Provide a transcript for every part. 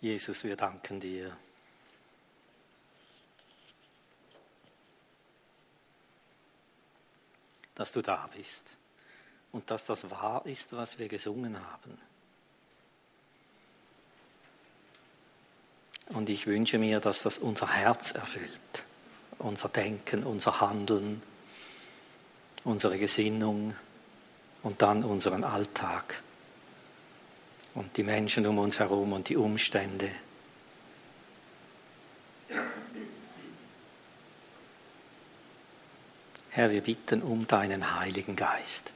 Jesus, wir danken dir. dass du da bist und dass das wahr ist, was wir gesungen haben. Und ich wünsche mir, dass das unser Herz erfüllt, unser Denken, unser Handeln, unsere Gesinnung und dann unseren Alltag und die Menschen um uns herum und die Umstände. Herr, wir bitten um deinen Heiligen Geist.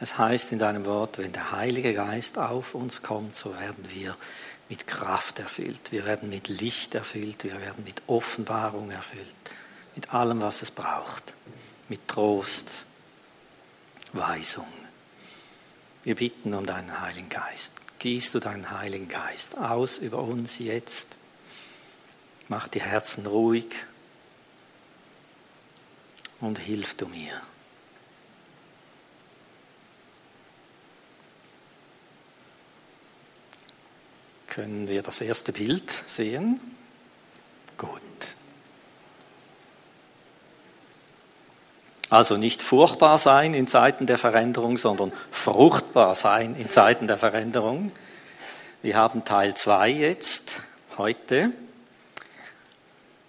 Es heißt in deinem Wort, wenn der Heilige Geist auf uns kommt, so werden wir mit Kraft erfüllt, wir werden mit Licht erfüllt, wir werden mit Offenbarung erfüllt, mit allem, was es braucht, mit Trost, Weisung. Wir bitten um deinen Heiligen Geist. Gießt du deinen Heiligen Geist aus über uns jetzt. Mach die Herzen ruhig und hilf du mir. Können wir das erste Bild sehen? Gut. Also nicht furchtbar sein in Zeiten der Veränderung, sondern fruchtbar sein in Zeiten der Veränderung. Wir haben Teil 2 jetzt, heute.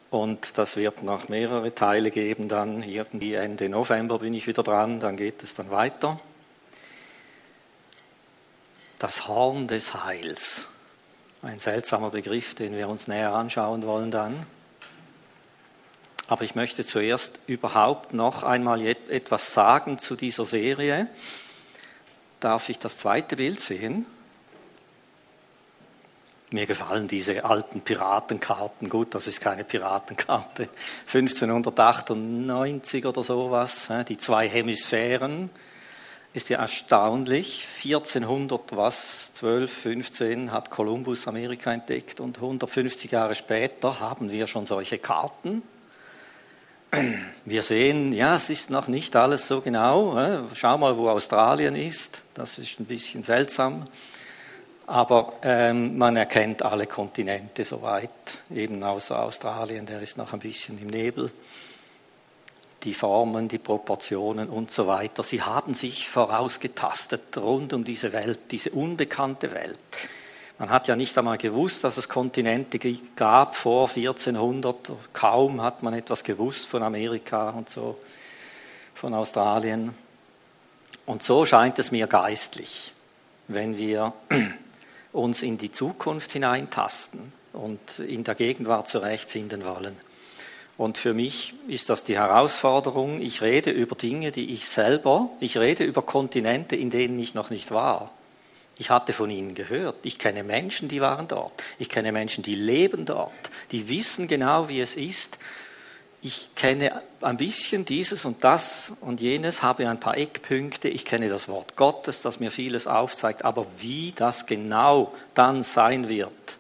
Und das wird noch mehrere Teile geben, dann irgendwie Ende November bin ich wieder dran, dann geht es dann weiter. Das Horn des Heils. Ein seltsamer Begriff, den wir uns näher anschauen wollen dann. Aber ich möchte zuerst überhaupt noch einmal etwas sagen zu dieser Serie. Darf ich das zweite Bild sehen? Mir gefallen diese alten Piratenkarten. Gut, das ist keine Piratenkarte. 1598 oder sowas. Die zwei Hemisphären. Ist ja erstaunlich. 1400 was, 12, 15 hat Kolumbus Amerika entdeckt und 150 Jahre später haben wir schon solche Karten wir sehen, ja, es ist noch nicht alles so genau. Schau mal, wo Australien ist. Das ist ein bisschen seltsam. Aber ähm, man erkennt alle Kontinente soweit, eben außer Australien, der ist noch ein bisschen im Nebel. Die Formen, die Proportionen und so weiter. Sie haben sich vorausgetastet rund um diese Welt, diese unbekannte Welt. Man hat ja nicht einmal gewusst, dass es Kontinente gab vor 1400. Kaum hat man etwas gewusst von Amerika und so, von Australien. Und so scheint es mir geistlich, wenn wir uns in die Zukunft hineintasten und in der Gegenwart zurechtfinden wollen. Und für mich ist das die Herausforderung, ich rede über Dinge, die ich selber, ich rede über Kontinente, in denen ich noch nicht war. Ich hatte von ihnen gehört. Ich kenne Menschen, die waren dort. Ich kenne Menschen, die leben dort. Die wissen genau, wie es ist. Ich kenne ein bisschen dieses und das und jenes, habe ein paar Eckpunkte. Ich kenne das Wort Gottes, das mir vieles aufzeigt. Aber wie das genau dann sein wird,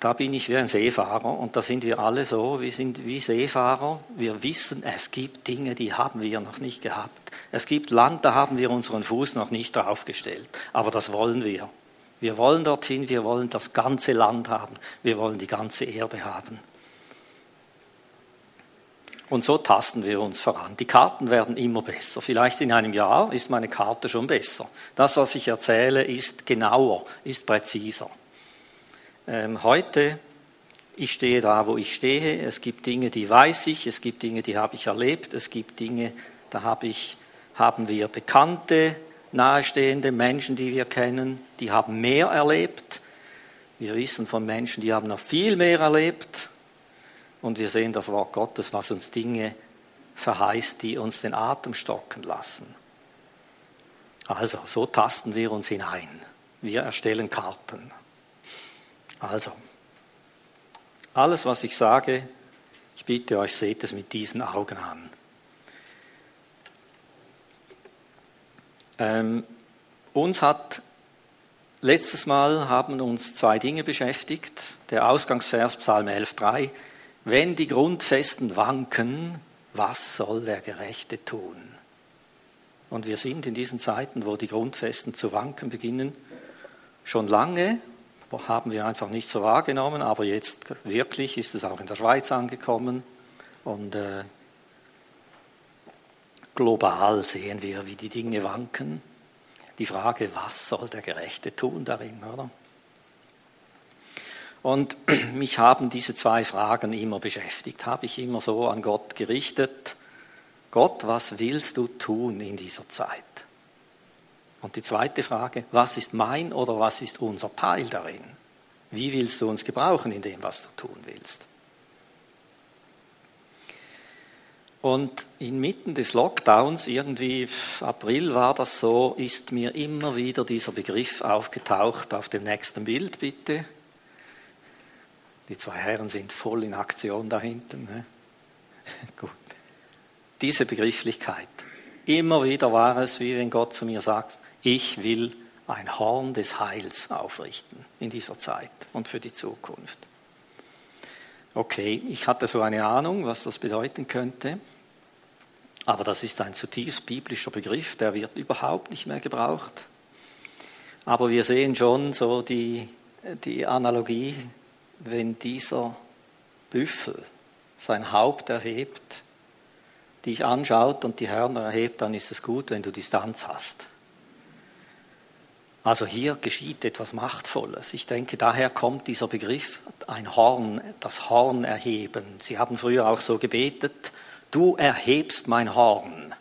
da bin ich wie ein Seefahrer und da sind wir alle so, wir sind wie Seefahrer. Wir wissen, es gibt Dinge, die haben wir noch nicht gehabt. Es gibt Land, da haben wir unseren Fuß noch nicht draufgestellt. Aber das wollen wir. Wir wollen dorthin, wir wollen das ganze Land haben, wir wollen die ganze Erde haben. Und so tasten wir uns voran. Die Karten werden immer besser. Vielleicht in einem Jahr ist meine Karte schon besser. Das, was ich erzähle, ist genauer, ist präziser. Ähm, heute, ich stehe da, wo ich stehe. Es gibt Dinge, die weiß ich, es gibt Dinge, die habe ich erlebt, es gibt Dinge, da habe ich, haben wir Bekannte, nahestehende Menschen, die wir kennen, die haben mehr erlebt. Wir wissen von Menschen, die haben noch viel mehr erlebt. Und wir sehen das Wort Gottes, was uns Dinge verheißt, die uns den Atem stocken lassen. Also, so tasten wir uns hinein. Wir erstellen Karten. Also, alles, was ich sage, ich bitte euch, seht es mit diesen Augen an. Ähm, uns hat letztes Mal haben uns zwei Dinge beschäftigt. Der Ausgangsvers Psalm 11.3. Wenn die Grundfesten wanken, was soll der Gerechte tun? Und wir sind in diesen Zeiten, wo die Grundfesten zu wanken beginnen, schon lange haben wir einfach nicht so wahrgenommen, aber jetzt wirklich ist es auch in der Schweiz angekommen und äh, global sehen wir, wie die Dinge wanken. Die Frage, was soll der Gerechte tun darin, oder? Und mich haben diese zwei Fragen immer beschäftigt, habe ich immer so an Gott gerichtet. Gott, was willst du tun in dieser Zeit? Und die zweite Frage, was ist mein oder was ist unser Teil darin? Wie willst du uns gebrauchen in dem, was du tun willst? Und inmitten des Lockdowns, irgendwie April war das so, ist mir immer wieder dieser Begriff aufgetaucht auf dem nächsten Bild, bitte. Die zwei Herren sind voll in Aktion da hinten. Ne? Gut. Diese Begrifflichkeit. Immer wieder war es, wie wenn Gott zu mir sagt, ich will ein Horn des Heils aufrichten in dieser Zeit und für die Zukunft. Okay, ich hatte so eine Ahnung, was das bedeuten könnte, aber das ist ein zutiefst biblischer Begriff, der wird überhaupt nicht mehr gebraucht. Aber wir sehen schon so die, die Analogie wenn dieser Büffel sein Haupt erhebt, dich anschaut und die Hörner erhebt, dann ist es gut, wenn du Distanz hast. Also hier geschieht etwas Machtvolles. Ich denke, daher kommt dieser Begriff, ein Horn, das Horn erheben. Sie haben früher auch so gebetet, du erhebst mein Horn.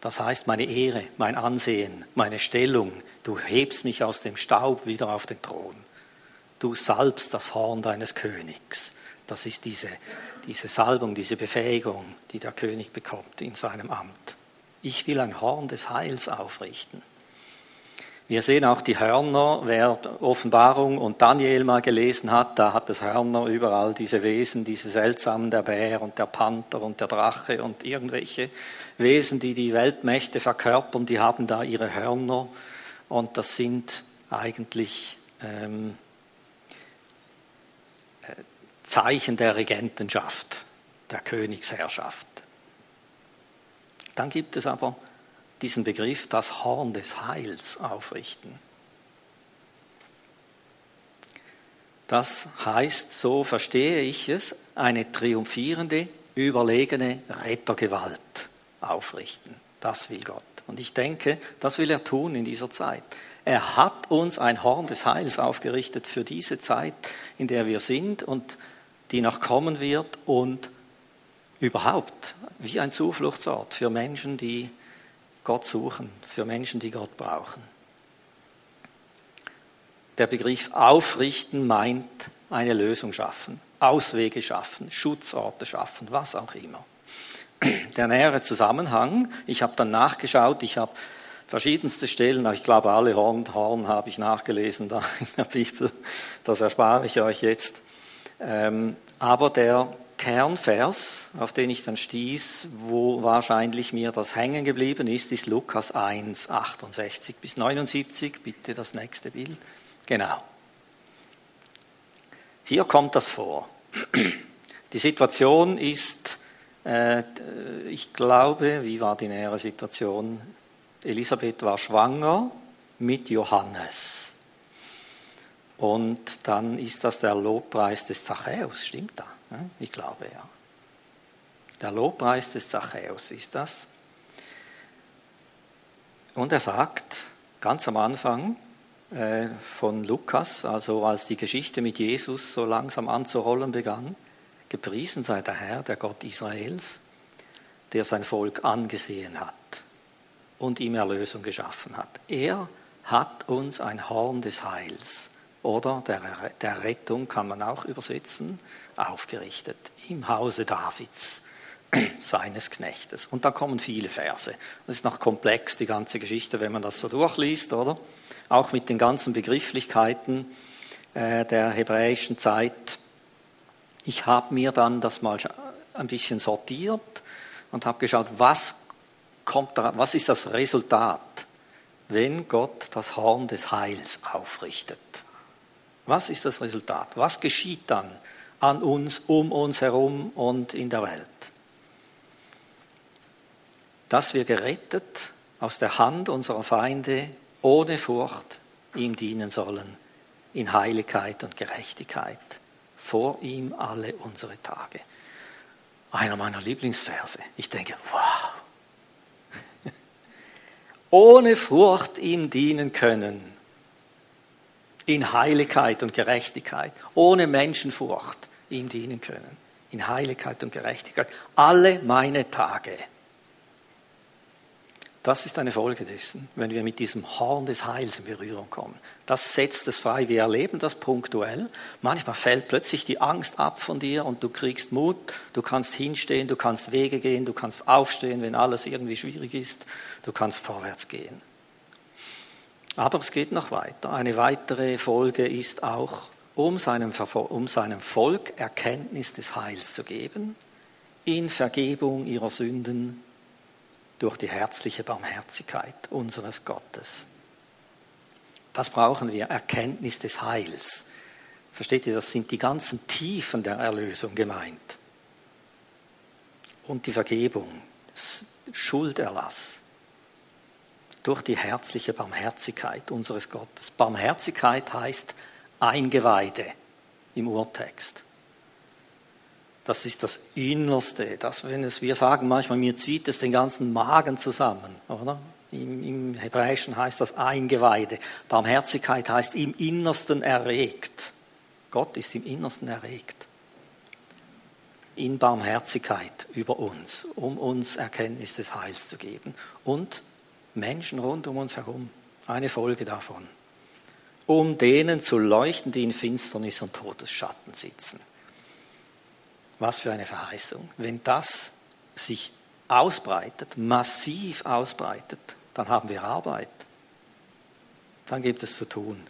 Das heißt meine Ehre, mein Ansehen, meine Stellung. Du hebst mich aus dem Staub wieder auf den Thron du salbst das Horn deines Königs. Das ist diese, diese Salbung, diese Befähigung, die der König bekommt in seinem Amt. Ich will ein Horn des Heils aufrichten. Wir sehen auch die Hörner, wer Offenbarung und Daniel mal gelesen hat, da hat es Hörner überall, diese Wesen, diese seltsamen, der Bär und der Panther und der Drache und irgendwelche Wesen, die die Weltmächte verkörpern, die haben da ihre Hörner und das sind eigentlich ähm, Zeichen der Regentenschaft, der Königsherrschaft. Dann gibt es aber diesen Begriff, das Horn des Heils aufrichten. Das heißt, so verstehe ich es, eine triumphierende, überlegene Rettergewalt aufrichten. Das will Gott. Und ich denke, das will er tun in dieser Zeit. Er hat uns ein Horn des Heils aufgerichtet für diese Zeit, in der wir sind und die noch kommen wird und überhaupt wie ein Zufluchtsort für Menschen, die Gott suchen, für Menschen, die Gott brauchen. Der Begriff aufrichten meint eine Lösung schaffen, Auswege schaffen, Schutzorte schaffen, was auch immer. Der nähere Zusammenhang, ich habe dann nachgeschaut, ich habe verschiedenste Stellen, ich glaube alle Horn, Horn habe ich nachgelesen da in der Bibel, das erspare ich euch jetzt. Ähm, aber der Kernvers, auf den ich dann stieß, wo wahrscheinlich mir das hängen geblieben ist, ist Lukas 1, 68 bis 79. Bitte das nächste Bild. Genau. Hier kommt das vor. Die Situation ist, äh, ich glaube, wie war die nähere Situation? Elisabeth war schwanger mit Johannes. Und dann ist das der Lobpreis des Zachäus, stimmt da? Ich glaube ja. Der Lobpreis des Zachäus ist das. Und er sagt ganz am Anfang äh, von Lukas, also als die Geschichte mit Jesus so langsam anzurollen begann, gepriesen sei der Herr, der Gott Israels, der sein Volk angesehen hat und ihm Erlösung geschaffen hat. Er hat uns ein Horn des Heils oder der, der Rettung kann man auch übersetzen, aufgerichtet im Hause Davids, seines Knechtes. Und da kommen viele Verse. Das ist noch komplex, die ganze Geschichte, wenn man das so durchliest, oder? Auch mit den ganzen Begrifflichkeiten äh, der hebräischen Zeit. Ich habe mir dann das mal ein bisschen sortiert und habe geschaut, was kommt da, was ist das Resultat, wenn Gott das Horn des Heils aufrichtet? Was ist das Resultat? Was geschieht dann an uns, um uns herum und in der Welt? Dass wir gerettet aus der Hand unserer Feinde ohne Furcht ihm dienen sollen, in Heiligkeit und Gerechtigkeit. Vor ihm alle unsere Tage. Einer meiner Lieblingsverse. Ich denke, wow. Ohne Furcht ihm dienen können. In Heiligkeit und Gerechtigkeit. Ohne Menschenfurcht ihm dienen können. In Heiligkeit und Gerechtigkeit. Alle meine Tage. Das ist eine Folge dessen, wenn wir mit diesem Horn des Heils in Berührung kommen. Das setzt es frei. Wir erleben das punktuell. Manchmal fällt plötzlich die Angst ab von dir und du kriegst Mut. Du kannst hinstehen, du kannst Wege gehen, du kannst aufstehen, wenn alles irgendwie schwierig ist. Du kannst vorwärts gehen. Aber es geht noch weiter. Eine weitere Folge ist auch, um seinem, um seinem Volk Erkenntnis des Heils zu geben, in Vergebung ihrer Sünden durch die herzliche Barmherzigkeit unseres Gottes. Das brauchen wir, Erkenntnis des Heils. Versteht ihr, das sind die ganzen Tiefen der Erlösung gemeint. Und die Vergebung, Schulderlass durch die herzliche Barmherzigkeit unseres Gottes. Barmherzigkeit heißt Eingeweide im Urtext. Das ist das Innerste, das, wenn es, wir sagen manchmal, mir zieht es den ganzen Magen zusammen, oder? Im, Im Hebräischen heißt das Eingeweide. Barmherzigkeit heißt im Innersten erregt. Gott ist im Innersten erregt. In Barmherzigkeit über uns, um uns Erkenntnis des Heils zu geben. Und Menschen rund um uns herum. Eine Folge davon. Um denen zu leuchten, die in Finsternis und Todesschatten sitzen. Was für eine Verheißung. Wenn das sich ausbreitet, massiv ausbreitet, dann haben wir Arbeit. Dann gibt es zu tun.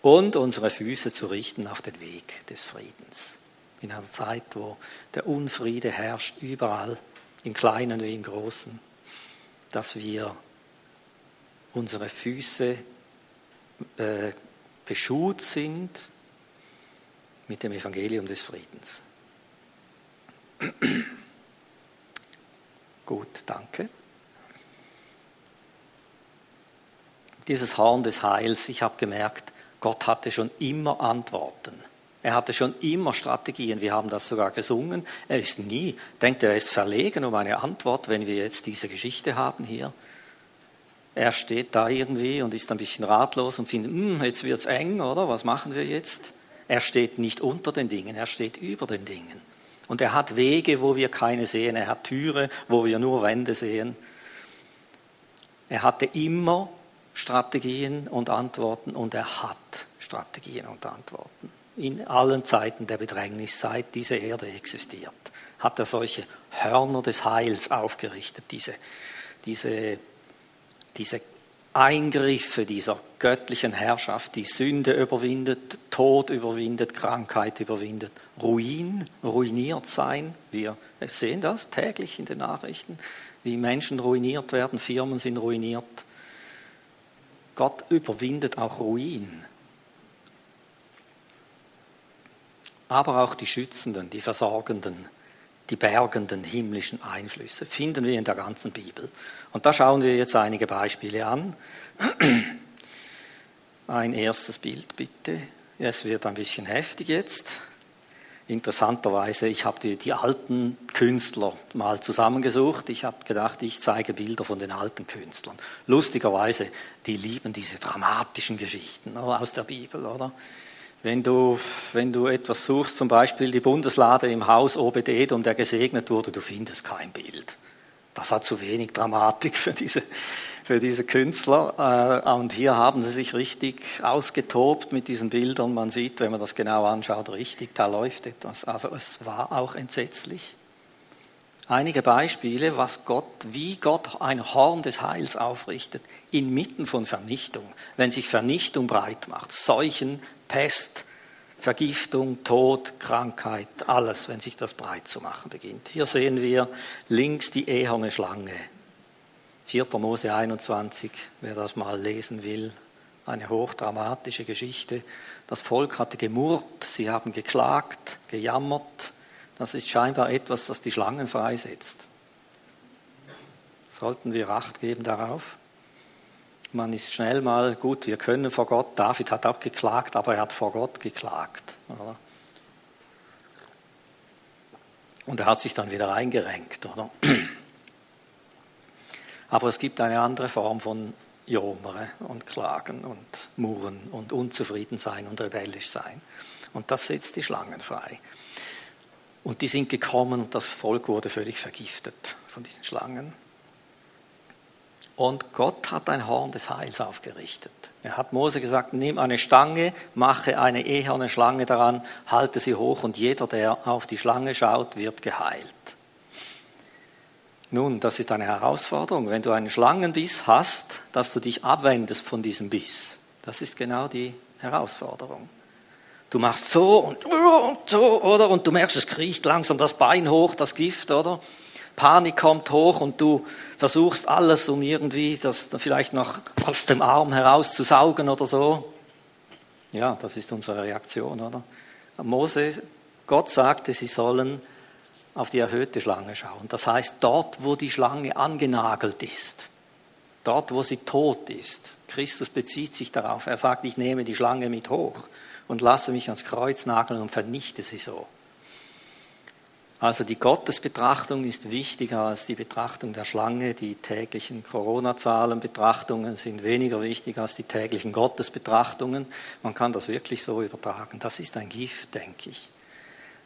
Und unsere Füße zu richten auf den Weg des Friedens. In einer Zeit, wo der Unfriede herrscht, überall, im Kleinen wie im Großen, dass wir unsere Füße äh, beschut sind mit dem Evangelium des Friedens. Gut, danke. Dieses Horn des Heils, ich habe gemerkt, Gott hatte schon immer Antworten. Er hatte schon immer Strategien. Wir haben das sogar gesungen. Er ist nie, denkt er ist verlegen um eine Antwort, wenn wir jetzt diese Geschichte haben hier. Er steht da irgendwie und ist ein bisschen ratlos und findet, hm, jetzt wird's eng, oder? Was machen wir jetzt? Er steht nicht unter den Dingen, er steht über den Dingen. Und er hat Wege, wo wir keine sehen. Er hat Türe, wo wir nur Wände sehen. Er hatte immer Strategien und Antworten und er hat Strategien und Antworten. In allen Zeiten der Bedrängnis, seit diese Erde existiert, hat er solche Hörner des Heils aufgerichtet, diese, diese, diese Eingriffe dieser göttlichen Herrschaft, die Sünde überwindet, Tod überwindet, Krankheit überwindet, Ruin, ruiniert sein. Wir sehen das täglich in den Nachrichten, wie Menschen ruiniert werden, Firmen sind ruiniert. Gott überwindet auch Ruin. Aber auch die Schützenden, die Versorgenden, die bergenden himmlischen Einflüsse finden wir in der ganzen Bibel. Und da schauen wir jetzt einige Beispiele an. Ein erstes Bild bitte. Es wird ein bisschen heftig jetzt. Interessanterweise, ich habe die, die alten Künstler mal zusammengesucht. Ich habe gedacht, ich zeige Bilder von den alten Künstlern. Lustigerweise, die lieben diese dramatischen Geschichten aus der Bibel, oder? Wenn du, wenn du etwas suchst, zum Beispiel die Bundeslade im Haus Obed-Edom, der gesegnet wurde, du findest kein Bild. Das hat zu wenig Dramatik für diese, für diese Künstler. Äh, und hier haben sie sich richtig ausgetobt mit diesen Bildern. Man sieht, wenn man das genau anschaut, richtig, da läuft etwas. Also es war auch entsetzlich. Einige Beispiele, was Gott, wie Gott ein Horn des Heils aufrichtet, inmitten von Vernichtung. Wenn sich Vernichtung breit macht, Seuchen, Pest, Vergiftung, Tod, Krankheit, alles, wenn sich das breit zu machen beginnt. Hier sehen wir links die eherne Schlange. 4. Mose 21, wer das mal lesen will, eine hochdramatische Geschichte. Das Volk hatte gemurrt, sie haben geklagt, gejammert. Das ist scheinbar etwas, das die Schlangen freisetzt. Sollten wir Acht geben darauf? Man ist schnell mal gut, wir können vor Gott. David hat auch geklagt, aber er hat vor Gott geklagt. Oder? Und er hat sich dann wieder eingerenkt, oder? Aber es gibt eine andere Form von Jomere und Klagen und Murren und unzufrieden sein und rebellisch sein. Und das setzt die Schlangen frei. Und die sind gekommen und das Volk wurde völlig vergiftet von diesen Schlangen. Und Gott hat ein Horn des Heils aufgerichtet. Er hat Mose gesagt, nimm eine Stange, mache eine eherne Schlange daran, halte sie hoch und jeder, der auf die Schlange schaut, wird geheilt. Nun, das ist eine Herausforderung. Wenn du einen Schlangenbiss hast, dass du dich abwendest von diesem Biss. Das ist genau die Herausforderung. Du machst so und, so, oder? Und du merkst, es kriecht langsam das Bein hoch, das Gift, oder? Panik kommt hoch und du versuchst alles, um irgendwie das vielleicht noch aus dem Arm herauszusaugen oder so. Ja, das ist unsere Reaktion, oder? Mose, Gott sagte, sie sollen auf die erhöhte Schlange schauen. Das heißt, dort, wo die Schlange angenagelt ist, dort, wo sie tot ist. Christus bezieht sich darauf. Er sagt, ich nehme die Schlange mit hoch und lasse mich ans Kreuz nageln und vernichte sie so. Also die Gottesbetrachtung ist wichtiger als die Betrachtung der Schlange. Die täglichen Corona-Zahlen-Betrachtungen sind weniger wichtig als die täglichen Gottesbetrachtungen. Man kann das wirklich so übertragen. Das ist ein Gift, denke ich,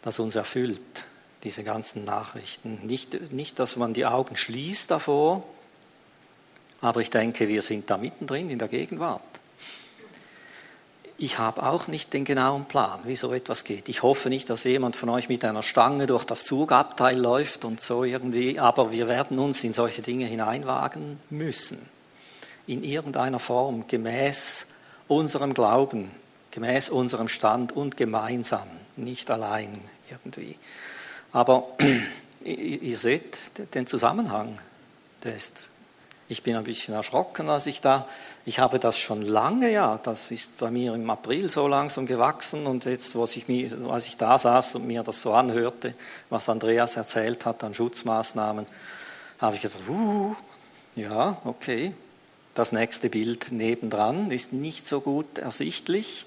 das uns erfüllt, diese ganzen Nachrichten. Nicht, nicht, dass man die Augen schließt davor, aber ich denke, wir sind da mittendrin in der Gegenwart ich habe auch nicht den genauen Plan, wie so etwas geht. Ich hoffe nicht, dass jemand von euch mit einer Stange durch das Zugabteil läuft und so irgendwie, aber wir werden uns in solche Dinge hineinwagen müssen. In irgendeiner Form, gemäß unserem Glauben, gemäß unserem Stand und gemeinsam, nicht allein irgendwie. Aber ihr seht den Zusammenhang, der ist ich bin ein bisschen erschrocken, als ich da, ich habe das schon lange, ja, das ist bei mir im April so langsam gewachsen und jetzt, was ich mir, als ich da saß und mir das so anhörte, was Andreas erzählt hat an Schutzmaßnahmen, habe ich gedacht, uh, ja, okay. Das nächste Bild nebendran ist nicht so gut ersichtlich.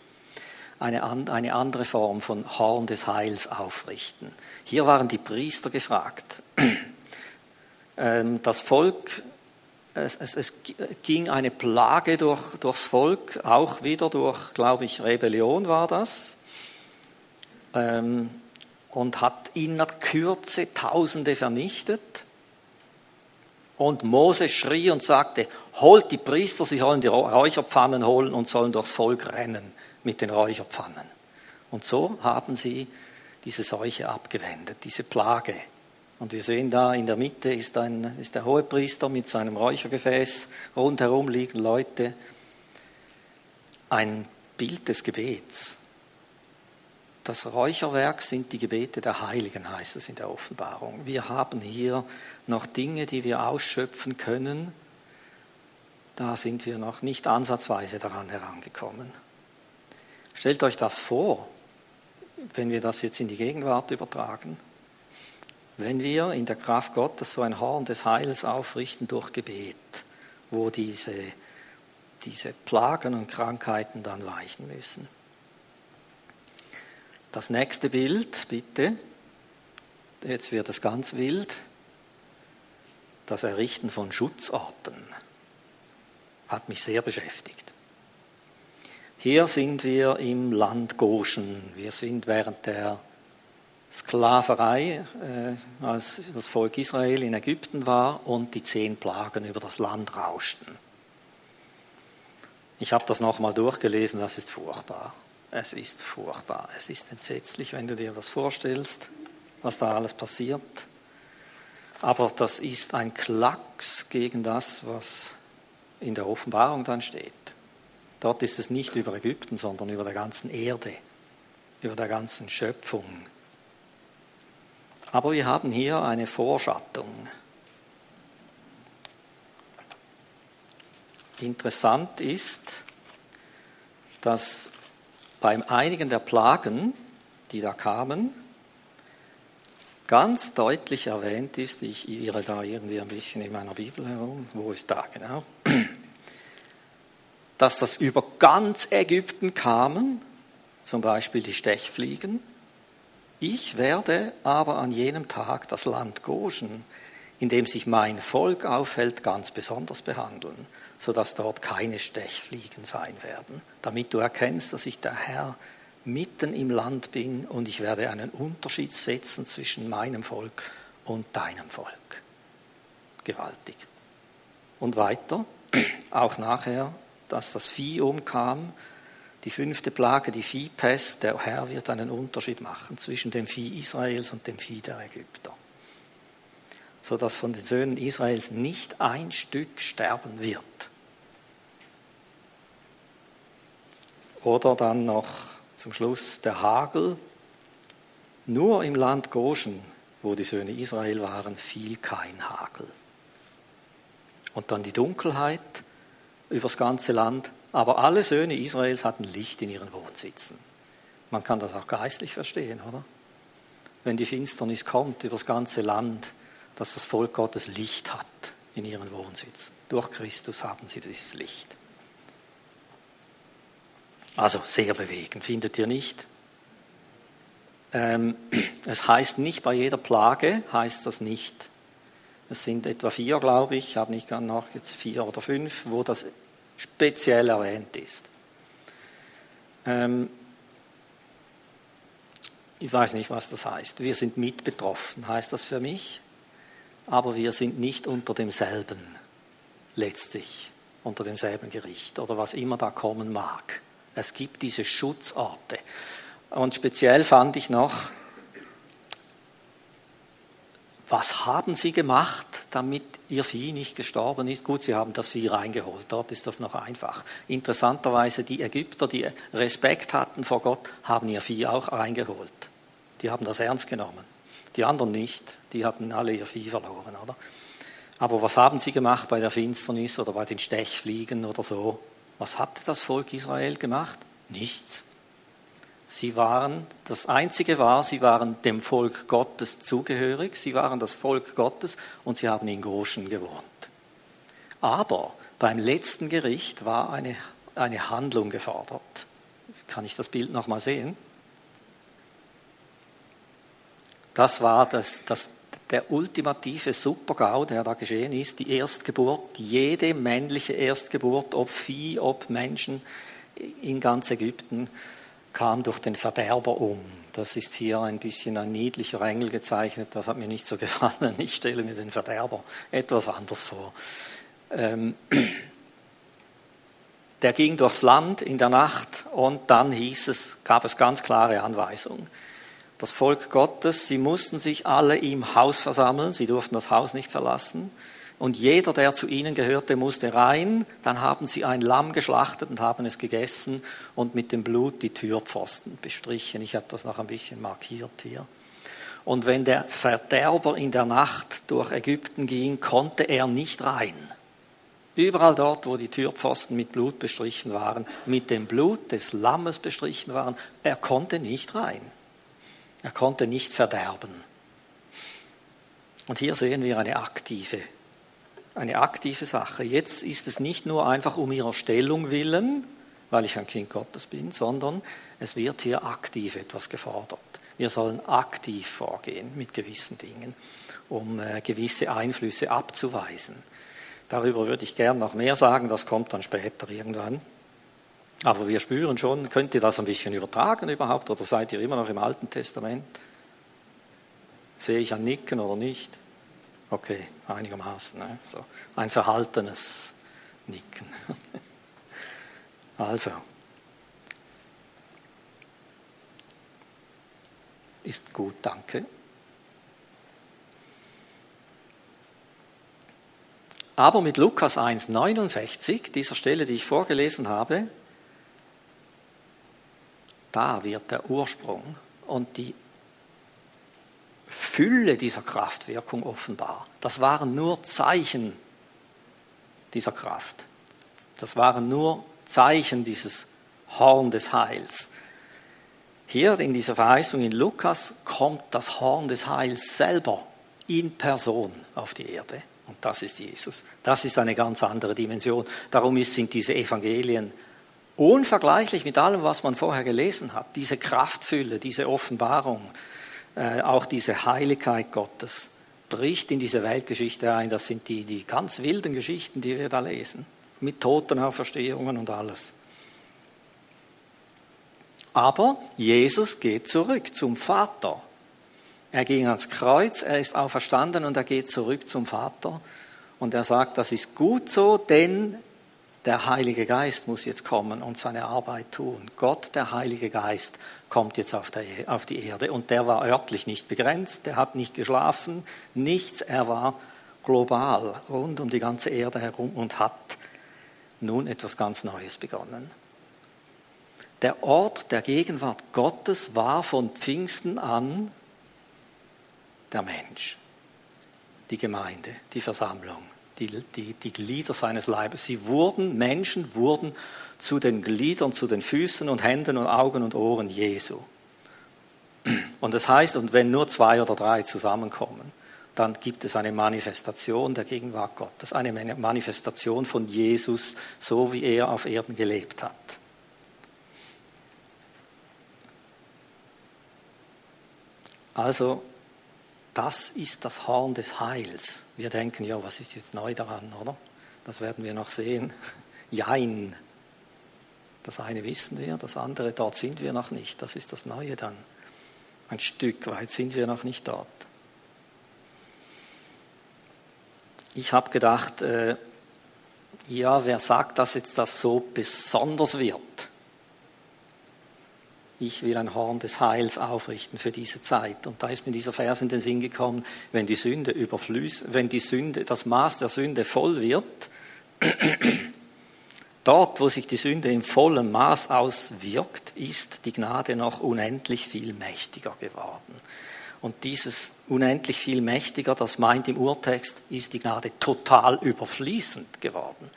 Eine, eine andere Form von Horn des Heils aufrichten. Hier waren die Priester gefragt. Ähm, das Volk es, es, es, ging eine Plage durch, durchs Volk, auch wieder durch, glaube ich, Rebellion war das, ähm, und hat in der Kürze Tausende vernichtet. Und Mose schrie und sagte, holt die Priester, sie sollen die Räucherpfannen holen und sollen durchs Volk rennen mit den Räucherpfannen. Und so haben sie diese Seuche abgewendet, diese Plage. Und wir sehen da in der Mitte ist, ein, ist der Hohepriester mit seinem Räuchergefäß, rundherum liegen Leute. Ein Bild des Gebets. Das Räucherwerk sind die Gebete der Heiligen, heißt es in der Offenbarung. Wir haben hier noch Dinge, die wir ausschöpfen können. Da sind wir noch nicht ansatzweise daran herangekommen. Stellt euch das vor, wenn wir das jetzt in die Gegenwart übertragen wenn wir in der Kraft Gottes so ein Horn des Heils aufrichten durch Gebet, wo diese, diese Plagen und Krankheiten dann weichen müssen. Das nächste Bild, bitte. Jetzt wird es ganz wild. Das Errichten von Schutzorten hat mich sehr beschäftigt. Hier sind wir im Land Goshen. Wir sind während der Sklaverei, äh, als das Volk Israel in Ägypten war und die zehn Plagen über das Land rauschten. Ich habe das nochmal durchgelesen, das ist furchtbar. Es ist furchtbar, es ist entsetzlich, wenn du dir das vorstellst, was da alles passiert. Aber das ist ein Klacks gegen das, was in der Offenbarung dann steht. Dort ist es nicht über Ägypten, sondern über der ganzen Erde, über der ganzen Schöpfung, aber wir haben hier eine Vorschattung. Interessant ist, dass beim einigen der Plagen, die da kamen, ganz deutlich erwähnt ist, ich irre da irgendwie ein bisschen in meiner Bibel herum, wo ist da genau? dass das über ganz Ägypten kamen, zum Beispiel die Stechfliegen. Ich werde aber an jenem Tag das Land Goshen, in dem sich mein Volk aufhält, ganz besonders behandeln, sodass dort keine Stechfliegen sein werden, damit du erkennst, dass ich der Herr mitten im Land bin und ich werde einen Unterschied setzen zwischen meinem Volk und deinem Volk. Gewaltig. Und weiter, auch nachher, dass das Vieh umkam, die fünfte Plage, die Viehpest, der Herr wird einen Unterschied machen zwischen dem Vieh Israels und dem Vieh der Ägypter, sodass von den Söhnen Israels nicht ein Stück sterben wird. Oder dann noch zum Schluss der Hagel. Nur im Land Goshen, wo die Söhne Israel waren, fiel kein Hagel. Und dann die Dunkelheit übers ganze Land. Aber alle Söhne Israels hatten Licht in ihren Wohnsitzen. Man kann das auch geistlich verstehen, oder? Wenn die Finsternis kommt übers ganze Land, dass das Volk Gottes Licht hat in ihren Wohnsitzen. Durch Christus haben sie dieses Licht. Also sehr bewegend, findet ihr nicht? Ähm, es heißt nicht bei jeder Plage, heißt das nicht. Es sind etwa vier, glaube ich, ich habe nicht ganz jetzt vier oder fünf, wo das speziell erwähnt ist. Ähm, ich weiß nicht, was das heißt. Wir sind mit betroffen, heißt das für mich, aber wir sind nicht unter demselben, letztlich, unter demselben Gericht oder was immer da kommen mag. Es gibt diese Schutzorte. Und speziell fand ich noch, was haben Sie gemacht, damit Ihr Vieh nicht gestorben ist? Gut, Sie haben das Vieh reingeholt, dort ist das noch einfach. Interessanterweise, die Ägypter, die Respekt hatten vor Gott, haben ihr Vieh auch reingeholt. Die haben das ernst genommen. Die anderen nicht, die hatten alle ihr Vieh verloren, oder? Aber was haben sie gemacht bei der Finsternis oder bei den Stechfliegen oder so? Was hat das Volk Israel gemacht? Nichts. Sie waren, das Einzige war, sie waren dem Volk Gottes zugehörig, sie waren das Volk Gottes und sie haben in Goshen gewohnt. Aber beim letzten Gericht war eine, eine Handlung gefordert. Kann ich das Bild nochmal sehen? Das war das, das, der ultimative Supergau, der da geschehen ist, die Erstgeburt, jede männliche Erstgeburt, ob Vieh, ob Menschen in ganz Ägypten kam durch den Verderber um. Das ist hier ein bisschen ein niedlicher Engel gezeichnet, das hat mir nicht so gefallen. Ich stelle mir den Verderber etwas anders vor. Ähm, der ging durchs Land in der Nacht und dann hieß es, gab es ganz klare Anweisungen. Das Volk Gottes, sie mussten sich alle im Haus versammeln, sie durften das Haus nicht verlassen und jeder, der zu ihnen gehörte, musste rein. Dann haben sie ein Lamm geschlachtet und haben es gegessen und mit dem Blut die Türpfosten bestrichen. Ich habe das noch ein bisschen markiert hier. Und wenn der Verderber in der Nacht durch Ägypten ging, konnte er nicht rein. Überall dort, wo die Türpfosten mit Blut bestrichen waren, mit dem Blut des Lammes bestrichen waren, er konnte nicht rein. Er konnte nicht verderben. Und hier sehen wir eine aktive eine aktive Sache. Jetzt ist es nicht nur einfach um ihrer Stellung willen, weil ich ein Kind Gottes bin, sondern es wird hier aktiv etwas gefordert. Wir sollen aktiv vorgehen mit gewissen Dingen, um äh, gewisse Einflüsse abzuweisen. Darüber würde ich gern noch mehr sagen, das kommt dann später irgendwann. Aber wir spüren schon, könnt ihr das ein bisschen übertragen überhaupt oder seid ihr immer noch im Alten Testament? Sehe ich ein Nicken oder nicht? Okay, einigermaßen. Ne? So ein verhaltenes Nicken. Also, ist gut, danke. Aber mit Lukas 1,69, dieser Stelle, die ich vorgelesen habe, da wird der Ursprung und die Fülle dieser Kraftwirkung offenbar. Das waren nur Zeichen dieser Kraft. Das waren nur Zeichen dieses Horn des Heils. Hier in dieser Verheißung in Lukas kommt das Horn des Heils selber in Person auf die Erde Und das ist Jesus. Das ist eine ganz andere Dimension. Darum sind diese Evangelien unvergleichlich mit allem, was man vorher gelesen hat. Diese Kraftfülle, diese Offenbarung, äh, auch diese Heiligkeit Gottes bricht in diese Weltgeschichte ein. Das sind die, die ganz wilden Geschichten, die wir da lesen, mit Totenauferstehungen und alles. Aber Jesus geht zurück zum Vater. Er ging ans Kreuz, er ist auferstanden und er geht zurück zum Vater. Und er sagt, das ist gut so, denn der Heilige Geist muss jetzt kommen und seine Arbeit tun. Gott, der Heilige Geist, kommt jetzt auf, der, e, auf, die Erde und der war örtlich nicht begrenzt, der hat nicht geschlafen, nichts, er war global rund um die ganze Erde herum und hat nun etwas ganz Neues begonnen. Der Ort der Gegenwart Gottes war von Pfingsten an der Mensch, die Gemeinde, die Versammlung die, die, die Glieder seines Leibes. Sie wurden, Menschen wurden zu den Gliedern, zu den Füßen und Händen und Augen und Ohren Jesu. Und das heißt, und wenn nur zwei oder drei zusammenkommen, dann gibt es eine Manifestation der Gegenwart Gottes, eine Manifestation von Jesus, so wie er auf Erden gelebt hat. Also das ist das Horn des Heils. Wir denken, ja, was ist jetzt neu daran, oder? Das werden wir noch sehen. Jein. Das eine wissen wir, das andere, dort sind wir noch nicht. Das ist das Neue dann. Ein Stück weit sind wir noch nicht dort. Ich habe gedacht, äh, ja, wer sagt, dass jetzt das so besonders wird? Ich will ein Horn des Heils aufrichten für diese Zeit. Und da ist mir dieser Vers in den Sinn gekommen, wenn die Sünde überfließt, wenn die Sünde, das Maß der Sünde voll wird, dort, wo sich die Sünde im vollen Maß auswirkt, ist die Gnade noch unendlich viel mächtiger geworden. Und dieses unendlich viel mächtiger, das meint im Urtext, ist die Gnade total überfließend geworden.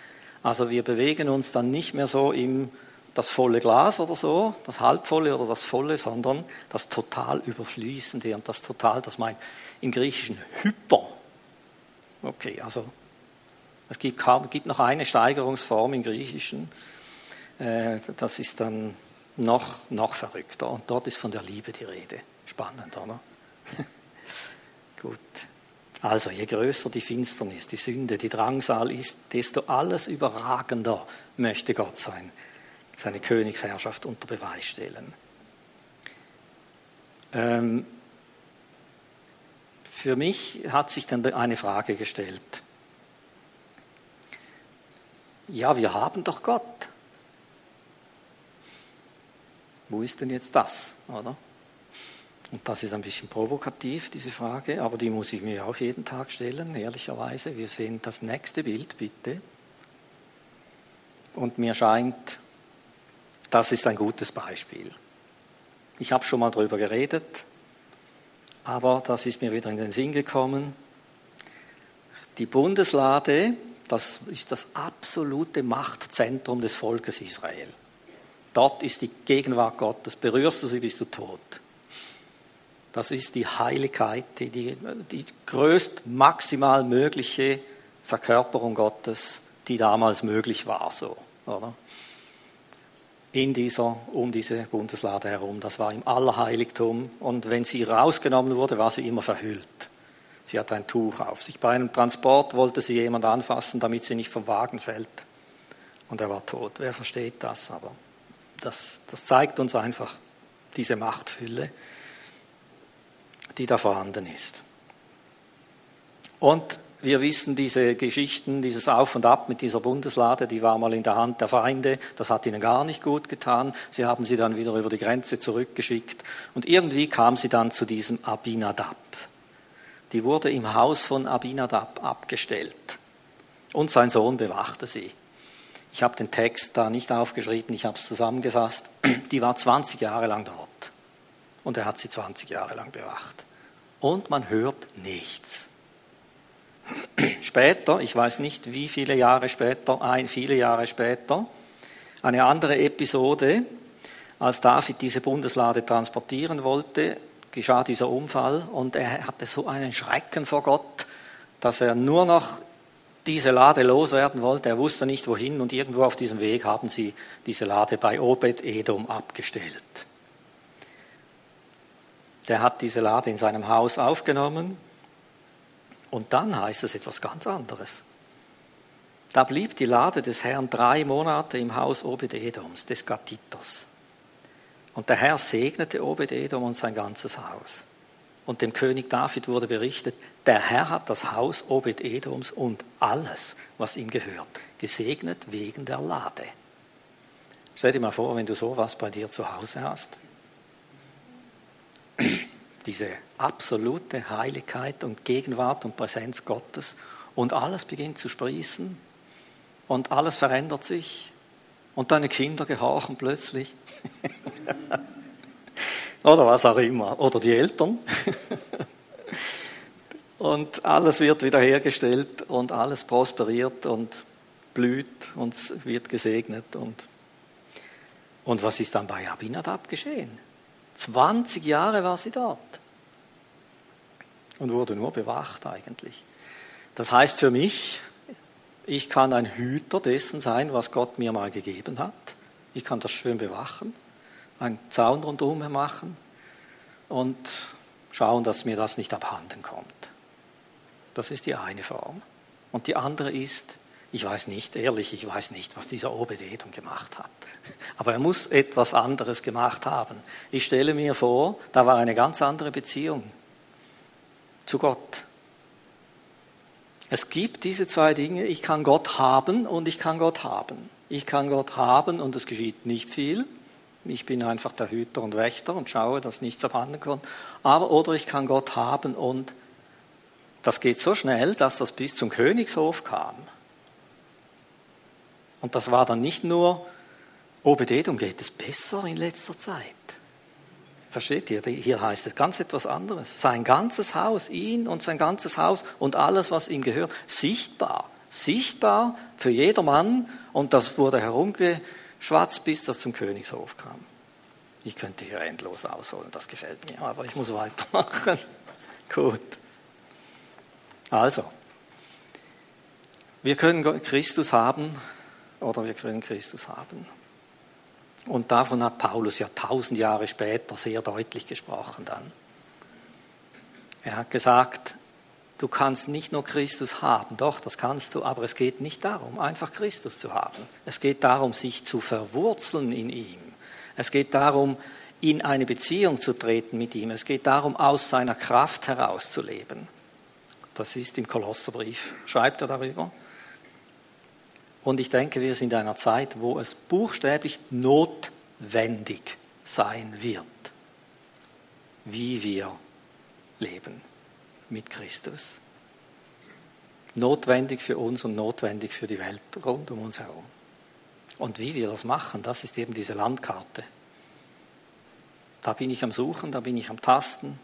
Also wir bewegen uns dann nicht mehr so im das volle Glas oder so, das halbvolle oder das volle, sondern das total überfließende und das total, das meint im Griechischen hyper. Okay, also es gibt, gibt noch eine Steigerungsform im Griechischen, äh, das ist dann noch, noch verrückter und dort ist von der Liebe die Rede. Spannend, oder? Gut. Also je größer die Finsternis, die Sünde, die Drangsal ist, desto alles überragender möchte Gott sein seine Königsherrschaft unter Beweis stellen. Ähm, für mich hat sich dann eine Frage gestellt. Ja, wir haben doch Gott. Wo ist denn jetzt das, oder? Und das ist ein bisschen provokativ, diese Frage, aber die muss ich mir auch jeden Tag stellen, ehrlicherweise. Wir sehen das nächste Bild, bitte. Und mir scheint, das ist ein gutes Beispiel. Ich habe schon mal darüber geredet, aber das ist mir wieder in den Sinn gekommen. Die Bundeslade, das ist das absolute Machtzentrum des Volkes Israel. Dort ist die Gegenwart Gottes. Berührst du sie, bist du tot. Das ist die Heiligkeit, die, die, die größt maximal mögliche Verkörperung Gottes, die damals möglich war, so, oder? In dieser, um diese Bundeslade herum. Das war im Allerheiligtum. Und wenn sie rausgenommen wurde, war sie immer verhüllt. Sie hatte ein Tuch auf sich. Bei einem Transport wollte sie jemand anfassen, damit sie nicht vom Wagen fällt. Und er war tot. Wer versteht das? Aber das, das zeigt uns einfach diese Machtfülle, die da vorhanden ist. Und wir wissen diese Geschichten, dieses Auf und Ab mit dieser Bundeslade, die war mal in der Hand der Feinde, das hat ihnen gar nicht gut getan. Sie haben sie dann wieder über die Grenze zurückgeschickt und irgendwie kam sie dann zu diesem Abinadab. Die wurde im Haus von Abinadab abgestellt und sein Sohn bewachte sie. Ich habe den Text da nicht aufgeschrieben, ich habe es zusammengefasst. Die war 20 Jahre lang dort und er hat sie 20 Jahre lang bewacht. Und man hört nichts. Später, ich weiß nicht wie viele Jahre später, ein, viele Jahre später, eine andere Episode, als David diese Bundeslade transportieren wollte, geschah dieser Unfall und er hatte so einen Schrecken vor Gott, dass er nur noch diese Lade loswerden wollte. Er wusste nicht wohin und irgendwo auf diesem Weg haben sie diese Lade bei Obed Edom abgestellt. Der hat diese Lade in seinem Haus aufgenommen und dann heißt es etwas ganz anderes. Da blieb die Lade des Herrn drei Monate im Haus Obed-Edoms, des Gattitos. Und der Herr segnete Obed-Edom und sein ganzes Haus. Und dem König David wurde berichtet, der Herr hat das Haus Obed-Edoms und alles, was ihm gehört, gesegnet wegen der Lade. Stell dir mal vor, wenn du sowas bei dir zu Hause hast. Diese absolute Heiligkeit und Gegenwart und Präsenz Gottes und alles beginnt zu sprießen und alles verändert sich und deine Kinder gehorchen plötzlich. Oder was auch immer. Oder die Eltern. und alles wird wiederhergestellt und alles prosperiert und blüht und wird gesegnet. Und, und was ist dann bei Abinadab geschehen? 20 Jahre war sie dort und wurde nur bewacht eigentlich. Das heißt für mich, ich kann ein Hüter dessen sein, was Gott mir mal gegeben hat. Ich kann das schön bewachen einen Zaun rundherum machen und schauen, dass mir das nicht abhanden kommt. Das ist die eine Form. Und die andere ist, ich weiß nicht, ehrlich, ich weiß nicht, was dieser Obededum gemacht hat. Aber er muss etwas anderes gemacht haben. Ich stelle mir vor, da war eine ganz andere Beziehung zu Gott. Es gibt diese zwei Dinge, ich kann Gott haben und ich kann Gott haben. Ich kann Gott haben und es geschieht nicht viel. Ich bin einfach der Hüter und Wächter und schaue, dass nichts abhanden kommt. Aber, oder ich kann Gott haben und das geht so schnell, dass das bis zum Königshof kam. Und das war dann nicht nur, Obededum geht es besser in letzter Zeit. Versteht ihr? Hier heißt es ganz etwas anderes. Sein ganzes Haus, ihn und sein ganzes Haus und alles, was ihm gehört, sichtbar. Sichtbar für jedermann. Und das wurde herumge schwarz, bis das zum Königshof kam. Ich könnte hier endlos ausholen, das gefällt mir, aber ich muss weitermachen. Gut. Also, wir können Christus haben oder wir können Christus haben. Und davon hat Paulus ja tausend Jahre später sehr deutlich gesprochen dann. Er hat gesagt, Du kannst nicht nur Christus haben, doch, das kannst du, aber es geht nicht darum, einfach Christus zu haben. Es geht darum, sich zu verwurzeln in ihm. Es geht darum, in eine Beziehung zu treten mit ihm. Es geht darum, aus seiner Kraft herauszuleben. Das ist im Kolosserbrief, schreibt er darüber. Und ich denke, wir sind in einer Zeit, wo es buchstäblich notwendig sein wird, wie wir leben mit Christus. Notwendig für uns und notwendig für die Welt rund um uns herum. Und wie wir das machen, das ist eben diese Landkarte. Da bin ich am Suchen, da bin ich am Tasten.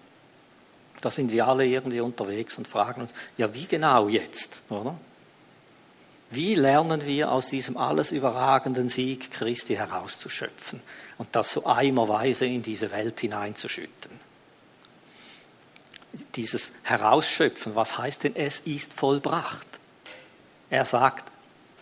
Da sind wir alle irgendwie unterwegs und fragen uns, ja, wie genau jetzt, oder? Wie lernen wir aus diesem alles überragenden Sieg Christi herauszuschöpfen und das so eimerweise in diese Welt hineinzuschütten? dieses Herausschöpfen, was heißt denn, es ist vollbracht? Er sagt,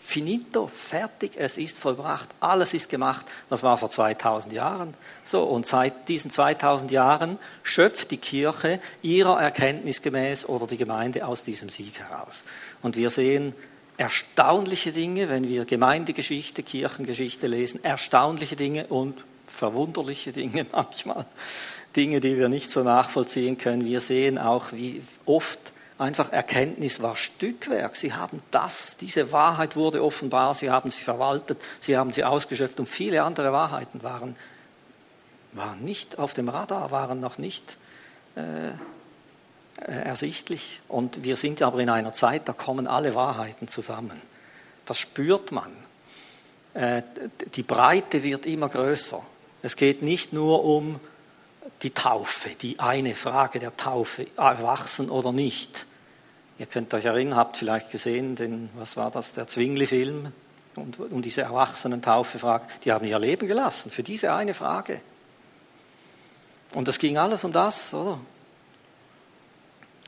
finito, fertig, es ist vollbracht, alles ist gemacht. Das war vor 2000 Jahren so. Und seit diesen 2000 Jahren schöpft die Kirche ihrer Erkenntnis gemäß oder die Gemeinde aus diesem Sieg heraus. Und wir sehen erstaunliche Dinge, wenn wir Gemeindegeschichte, Kirchengeschichte lesen, erstaunliche Dinge und verwunderliche Dinge manchmal. Dinge, die wir nicht so nachvollziehen können. Wir sehen auch, wie oft einfach Erkenntnis war Stückwerk. Sie haben das, diese Wahrheit wurde offenbar, sie haben sie verwaltet, sie haben sie ausgeschöpft und viele andere Wahrheiten waren, waren nicht auf dem Radar, waren noch nicht äh, ersichtlich. Und wir sind aber in einer Zeit, da kommen alle Wahrheiten zusammen. Das spürt man. Äh, die Breite wird immer größer. Es geht nicht nur um die Taufe, die eine Frage der Taufe, erwachsen oder nicht. Ihr könnt euch erinnern, habt vielleicht gesehen, den, was war das, der Zwingli-Film und, und diese Erwachsenen-Taufe-Frage, die haben ihr Leben gelassen für diese eine Frage. Und es ging alles um das, oder?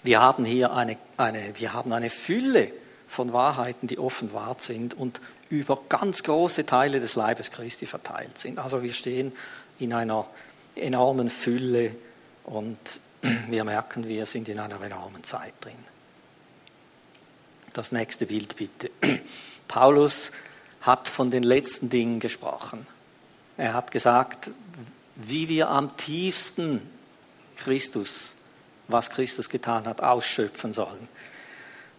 Wir haben hier eine, eine, wir haben eine Fülle von Wahrheiten, die offenbart sind und über ganz große Teile des Leibes Christi verteilt sind. Also wir stehen in einer enormen Fülle und wir merken, wir sind in einer enormen Zeit drin. Das nächste Bild bitte. Paulus hat von den letzten Dingen gesprochen. Er hat gesagt, wie wir am tiefsten Christus, was Christus getan hat, ausschöpfen sollen.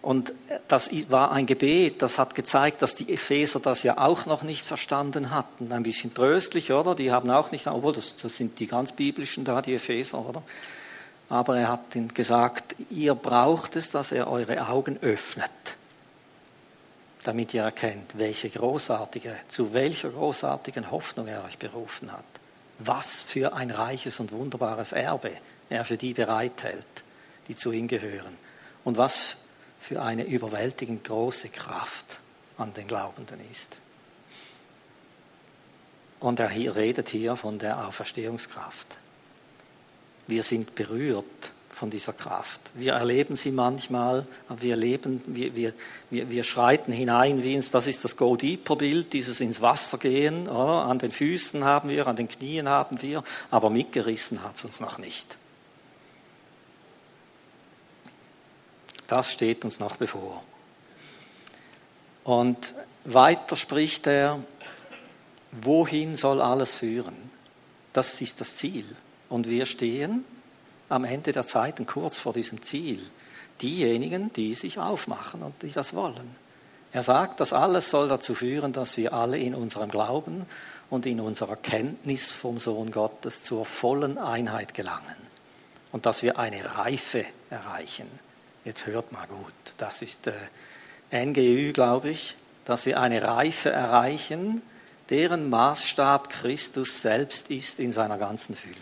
Und das war ein Gebet, das hat gezeigt, dass die Epheser das ja auch noch nicht verstanden hatten. Ein bisschen tröstlich, oder? Die haben auch nicht, obwohl das, das sind die ganz biblischen da, die Epheser, oder? Aber er hat ihnen gesagt, ihr braucht es, dass er eure Augen öffnet, damit ihr erkennt, welche großartige, zu welcher großartigen Hoffnung er euch berufen hat. Was für ein reiches und wunderbares Erbe er für die bereithält, die zu ihm gehören. Und was für eine überwältigend große Kraft an den Glaubenden ist. Und er hier redet hier von der Auferstehungskraft. Wir sind berührt von dieser Kraft. Wir erleben sie manchmal, aber wir, leben, wir, wir, wir, wir schreiten hinein, wie ins, das ist das Go Deeper Bild, dieses ins Wasser gehen. Oder? An den Füßen haben wir, an den Knien haben wir, aber mitgerissen hat es uns noch nicht. Das steht uns noch bevor. Und weiter spricht er, wohin soll alles führen? Das ist das Ziel. Und wir stehen am Ende der Zeiten kurz vor diesem Ziel. Diejenigen, die sich aufmachen und die das wollen. Er sagt, das alles soll dazu führen, dass wir alle in unserem Glauben und in unserer Kenntnis vom Sohn Gottes zur vollen Einheit gelangen und dass wir eine Reife erreichen Jetzt hört mal gut, das ist äh, NGÜ, glaube ich, dass wir eine Reife erreichen, deren Maßstab Christus selbst ist in seiner ganzen Fülle.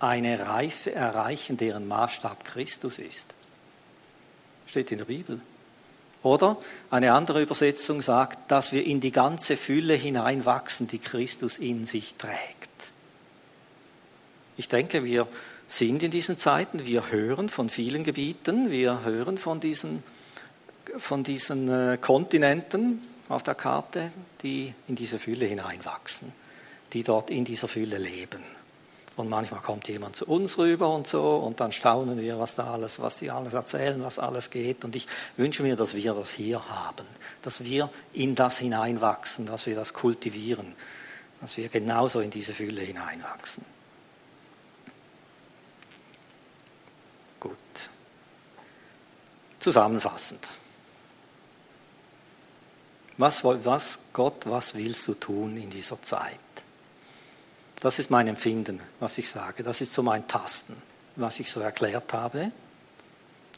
Eine Reife erreichen, deren Maßstab Christus ist. Steht in der Bibel. Oder eine andere Übersetzung sagt, dass wir in die ganze Fülle hineinwachsen, die Christus in sich trägt. Ich denke, wir sind in diesen Zeiten. Wir hören von vielen Gebieten, wir hören von diesen, von diesen äh, Kontinenten auf der Karte, die in diese Fülle hineinwachsen, die dort in dieser Fülle leben. Und manchmal kommt jemand zu uns rüber und so, und dann staunen wir, was da alles, was die alles erzählen, was alles geht. Und ich wünsche mir, dass wir das hier haben, dass wir in das hineinwachsen, dass wir das kultivieren, dass wir genauso in diese Fülle hineinwachsen. Gut. Zusammenfassend. Was, was, Gott, was willst du tun in dieser Zeit? Das ist mein Empfinden, was ich sage. Das ist so mein Tasten, was ich so erklärt habe.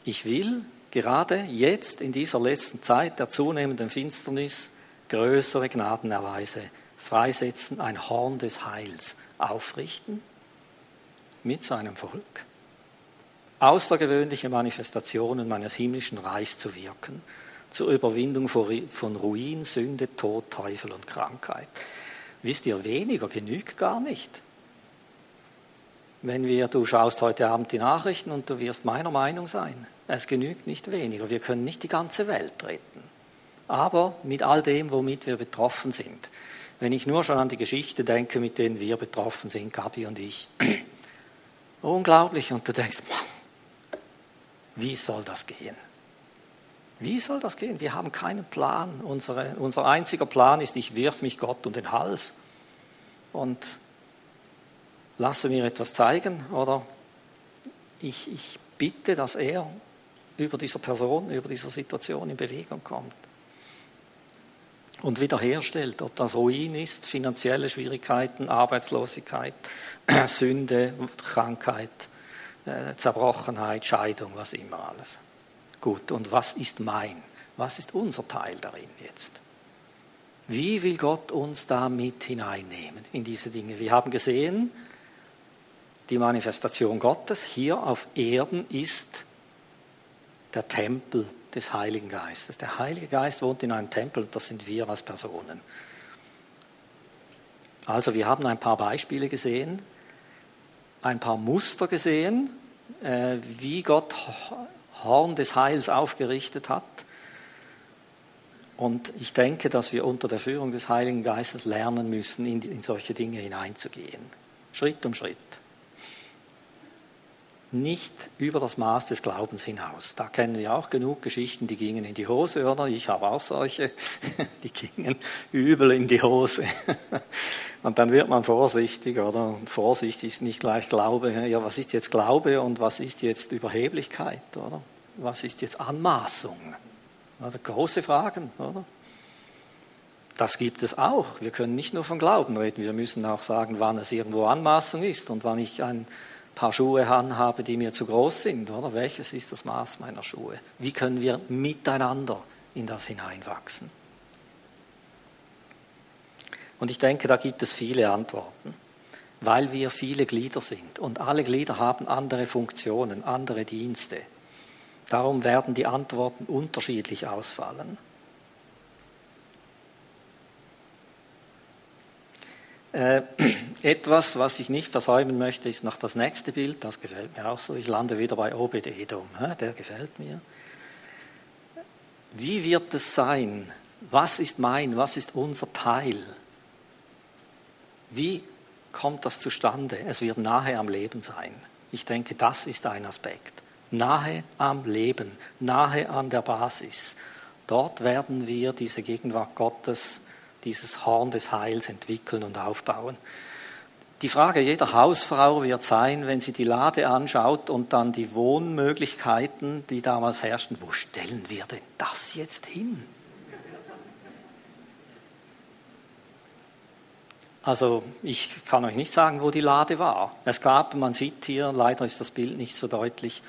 Ich will gerade jetzt in dieser letzten Zeit der zunehmenden Finsternis größere Gnadenerweise freisetzen, ein Horn des Heils aufrichten mit seinem Volk außergewöhnliche Manifestationen meines himmlischen Reichs zu wirken, zur Überwindung von Ruin, Sünde, Tod, Teufel und Krankheit. Wisst ihr, weniger genügt gar nicht. Wenn wir, du schaust heute Abend die Nachrichten und du wirst meiner Meinung sein, es genügt nicht weniger. Wir können nicht die ganze Welt retten. Aber mit all dem, womit wir betroffen sind. Wenn ich nur schon an die Geschichte denke, mit denen wir betroffen sind, Gabi und ich. Unglaublich. Und du denkst, Mann, wie soll das gehen? Wie soll das gehen? Wir haben keinen Plan. Unsere, unser einziger Plan ist, ich wirf mich Gott um den Hals und lasse mir etwas zeigen oder ich, ich bitte, dass er über dieser Person, über dieser Situation in Bewegung kommt und wiederherstellt, ob das Ruin ist, finanzielle Schwierigkeiten, Arbeitslosigkeit, Sünde, Krankheit, äh, Zerbrochenheit, Scheidung, was immer alles. Gut, und was ist mein? Was ist unser Teil darin jetzt? Wie will Gott uns da mit hineinnehmen in diese Dinge? Wir haben gesehen, die Manifestation Gottes hier auf Erden ist der Tempel des Heiligen Geistes. Der Heilige Geist wohnt in einem Tempel und das sind wir als Personen. Also wir haben ein paar Beispiele gesehen, ein paar Muster gesehen, äh, wie Gott Horn des Heils aufgerichtet hat. Und ich denke, dass wir unter der Führung des Heiligen Geistes lernen müssen, in, in solche Dinge hineinzugehen. Schritt um Schritt nicht über das Maß des Glaubens hinaus. Da kennen wir auch genug Geschichten, die gingen in die Hose, oder? Ich habe auch solche, die gingen übel in die Hose. Und dann wird man vorsichtig, oder? Und Vorsicht ist nicht gleich Glaube. Ja, was ist jetzt Glaube und was ist jetzt Überheblichkeit, oder? Was ist jetzt Anmaßung? Oder? Große Fragen, oder? Das gibt es auch. Wir können nicht nur von Glauben reden, wir müssen auch sagen, wann es irgendwo Anmaßung ist und wann ich ein paar Schuhe anhabe, die mir zu groß sind, oder? Welches ist das Maß meiner Schuhe? Wie können wir miteinander in das hineinwachsen? Und ich denke, da gibt es viele Antworten, weil wir viele Glieder sind und alle Glieder haben andere Funktionen, andere Dienste. Darum werden die Antworten unterschiedlich ausfallen. Äh, etwas, was ich nicht versäumen möchte, ist noch das nächste Bild. Das gefällt mir auch so. Ich lande wieder bei Obed Edom. Der gefällt mir. Wie wird es sein? Was ist mein? Was ist unser Teil? Wie kommt das zustande? Es wird nahe am Leben sein. Ich denke, das ist ein Aspekt. Nahe am Leben, nahe an der Basis. Dort werden wir diese Gegenwart Gottes dieses Horn des Heils entwickeln und aufbauen. Die Frage jeder Hausfrau wird sein, wenn sie die Lade anschaut und dann die Wohnmöglichkeiten, die damals herrschten, wo stellen wir denn das jetzt hin? Also ich kann euch nicht sagen, wo die Lade war. Es gab, man sieht hier, leider ist das Bild nicht so deutlich,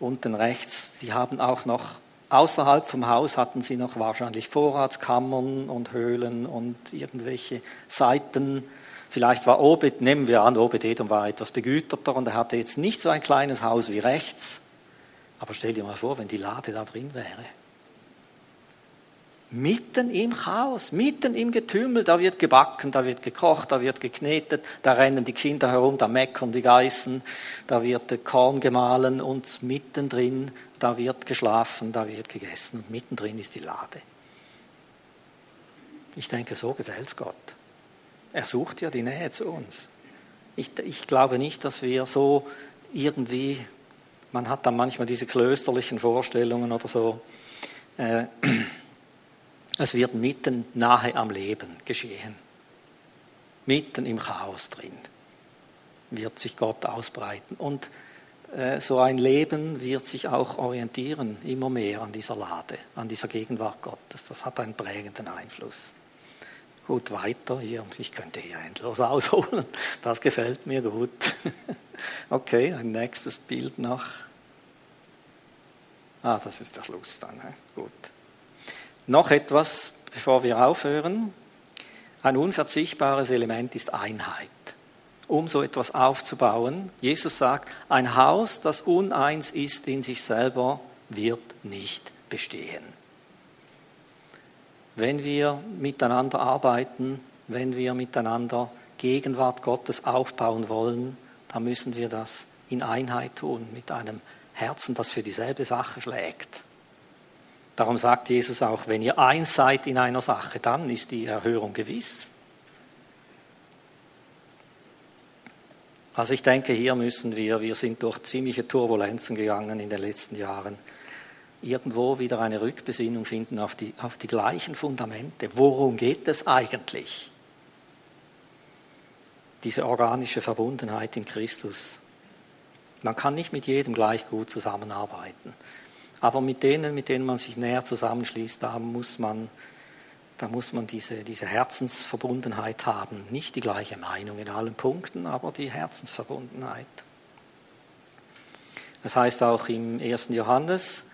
unten rechts, sie haben auch noch Außerhalb vom Haus hatten sie noch wahrscheinlich Vorratskammern und Höhlen und irgendwelche Seiten. Vielleicht war Obed, nehmen wir an, Obed Edom war etwas begüterter und er hatte jetzt nicht so ein kleines Haus wie rechts. Aber stell dir mal vor, wenn die Lade da drin wäre. Mitten im Chaos, mitten im Getümmel, da wird gebacken, da wird gekocht, da wird geknetet, da rennen die Kinder herum, da meckern die Geißen, da wird Korn gemahlen und mittendrin, da wird geschlafen, da wird gegessen und mittendrin ist die Lade. Ich denke, so gefällt es Gott. Er sucht ja die Nähe zu uns. Ich, ich glaube nicht, dass wir so irgendwie, man hat dann manchmal diese klösterlichen Vorstellungen oder so, äh, es wird mitten nahe am Leben geschehen. Mitten im Chaos drin wird sich Gott ausbreiten. Und äh, so ein Leben wird sich auch orientieren, immer mehr an dieser Lade, an dieser Gegenwart Gottes. Das hat einen prägenden Einfluss. Gut, weiter hier. Ich könnte hier endlos ausholen. Das gefällt mir gut. Okay, ein nächstes Bild noch. Ah, das ist der Schluss dann. Gut. Noch etwas, bevor wir aufhören. Ein unverzichtbares Element ist Einheit. Um so etwas aufzubauen, Jesus sagt, ein Haus, das uneins ist in sich selber, wird nicht bestehen. Wenn wir miteinander arbeiten, wenn wir miteinander Gegenwart Gottes aufbauen wollen, dann müssen wir das in Einheit tun, mit einem Herzen, das für dieselbe Sache schlägt. Darum sagt Jesus auch, wenn ihr eins seid in einer Sache, dann ist die Erhörung gewiss. Also ich denke, hier müssen wir, wir sind durch ziemliche Turbulenzen gegangen in den letzten Jahren, irgendwo wieder eine Rückbesinnung finden auf die, auf die gleichen Fundamente. Worum geht es eigentlich? Diese organische Verbundenheit in Christus. Man kann nicht mit jedem gleich gut zusammenarbeiten. Aber mit denen, mit denen man sich näher zusammenschließt, da muss man, da muss man diese, diese Herzensverbundenheit haben. Nicht die gleiche Meinung in allen Punkten, aber die Herzensverbundenheit. Das heißt auch im 1. Johannes,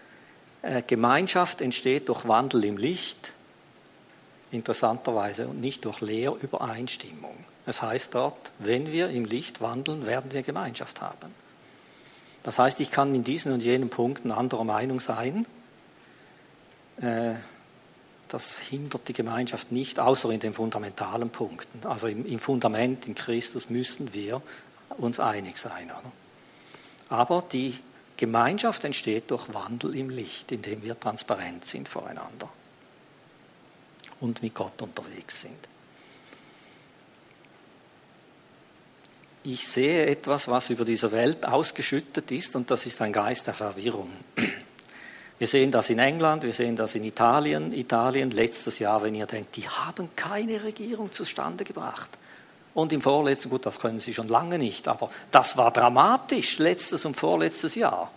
äh, Gemeinschaft entsteht durch Wandel im Licht, interessanterweise, und nicht durch Lehrübereinstimmung. Das heißt dort, wenn wir im Licht wandeln, werden wir Gemeinschaft haben. Das heißt, ich kann in diesen und jenen Punkten anderer Meinung sein. Äh, das hindert die Gemeinschaft nicht, außer in den fundamentalen Punkten. Also im, Fundament in Christus müssen wir uns einig sein. Oder? Aber die Gemeinschaft entsteht durch Wandel im Licht, indem wir transparent sind voreinander und mit Gott unterwegs sind. Ich sehe etwas, was über dieser Welt ausgeschüttet ist, und das ist ein Geist der Verwirrung. Wir sehen das in England, wir sehen das in Italien. Italien letztes Jahr, wenn ihr denkt, die haben keine Regierung zustande gebracht. Und im vorletzten, gut, das können sie schon lange nicht, aber das war dramatisch, letztes und vorletztes Jahr.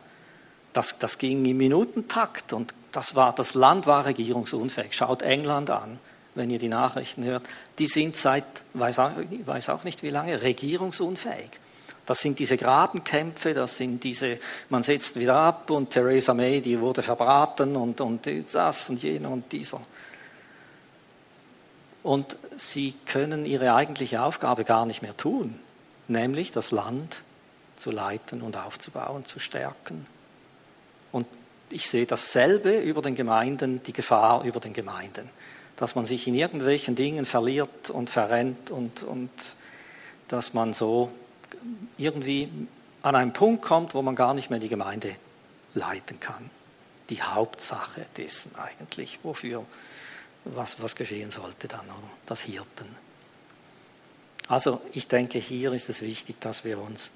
Das, das ging im Minutentakt und das, war, das Land war regierungsunfähig. Schaut England an, wenn ihr die Nachrichten hört. Die sind seit, weiß auch, weiß auch nicht wie lange, regierungsunfähig. Das sind diese Grabenkämpfe, das sind diese, man setzt wieder ab und Theresa May, die wurde verbraten und, und das und jener und dieser. Und sie können ihre eigentliche Aufgabe gar nicht mehr tun, nämlich das Land zu leiten und aufzubauen, zu stärken. Und ich sehe dasselbe über den Gemeinden, die Gefahr über den Gemeinden, dass man sich in irgendwelchen Dingen verliert und verrennt und, und dass man so irgendwie an einen Punkt kommt, wo man gar nicht mehr die Gemeinde leiten kann. Die Hauptsache dessen eigentlich, wofür, was, was geschehen sollte dann, oder? das Hirten. Also ich denke, hier ist es wichtig, dass wir uns